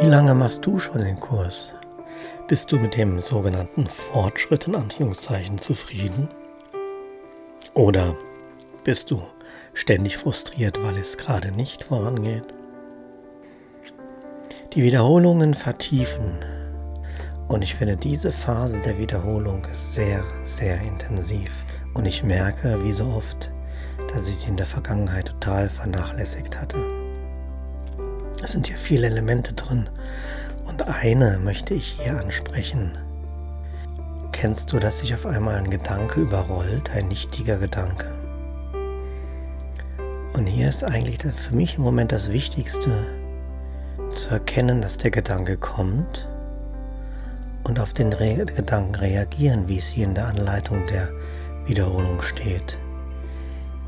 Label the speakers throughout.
Speaker 1: Wie lange machst du schon den Kurs? Bist du mit dem sogenannten Fortschritt in Anführungszeichen zufrieden? Oder bist du ständig frustriert, weil es gerade nicht vorangeht? Die Wiederholungen vertiefen. Und ich finde, diese Phase der Wiederholung sehr, sehr intensiv. Und ich merke, wie so oft, dass ich sie in der Vergangenheit total vernachlässigt hatte. Es sind hier viele Elemente drin und eine möchte ich hier ansprechen. Kennst du, dass sich auf einmal ein Gedanke überrollt, ein nichtiger Gedanke? Und hier ist eigentlich für mich im Moment das Wichtigste, zu erkennen, dass der Gedanke kommt und auf den Re Gedanken reagieren, wie es hier in der Anleitung der Wiederholung steht.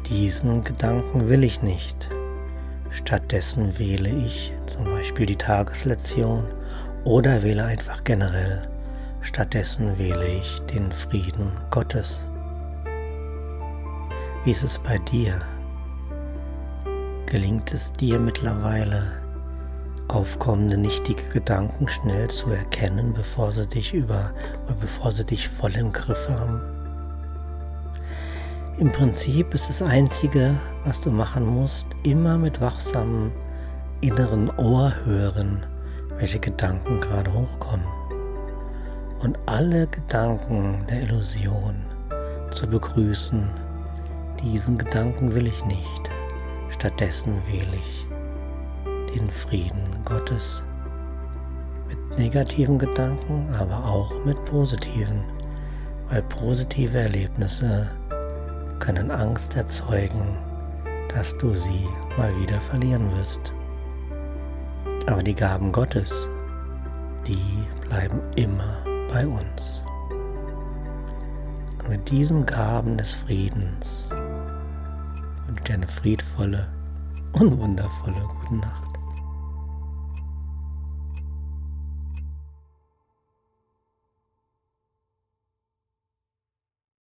Speaker 1: Diesen Gedanken will ich nicht. Stattdessen wähle ich zum Beispiel die Tageslektion oder wähle einfach generell. Stattdessen wähle ich den Frieden Gottes. Wie ist es bei dir? Gelingt es dir mittlerweile, aufkommende nichtige Gedanken schnell zu erkennen, bevor sie dich über, bevor sie dich voll im Griff haben? Im Prinzip ist das Einzige, was du machen musst, immer mit wachsamem inneren Ohr hören, welche Gedanken gerade hochkommen. Und alle Gedanken der Illusion zu begrüßen, diesen Gedanken will ich nicht. Stattdessen wähle ich den Frieden Gottes mit negativen Gedanken, aber auch mit positiven, weil positive Erlebnisse können Angst erzeugen, dass du sie mal wieder verlieren wirst. Aber die Gaben Gottes, die bleiben immer bei uns. Und mit diesen Gaben des Friedens wünsche ich dir eine friedvolle und wundervolle gute Nacht.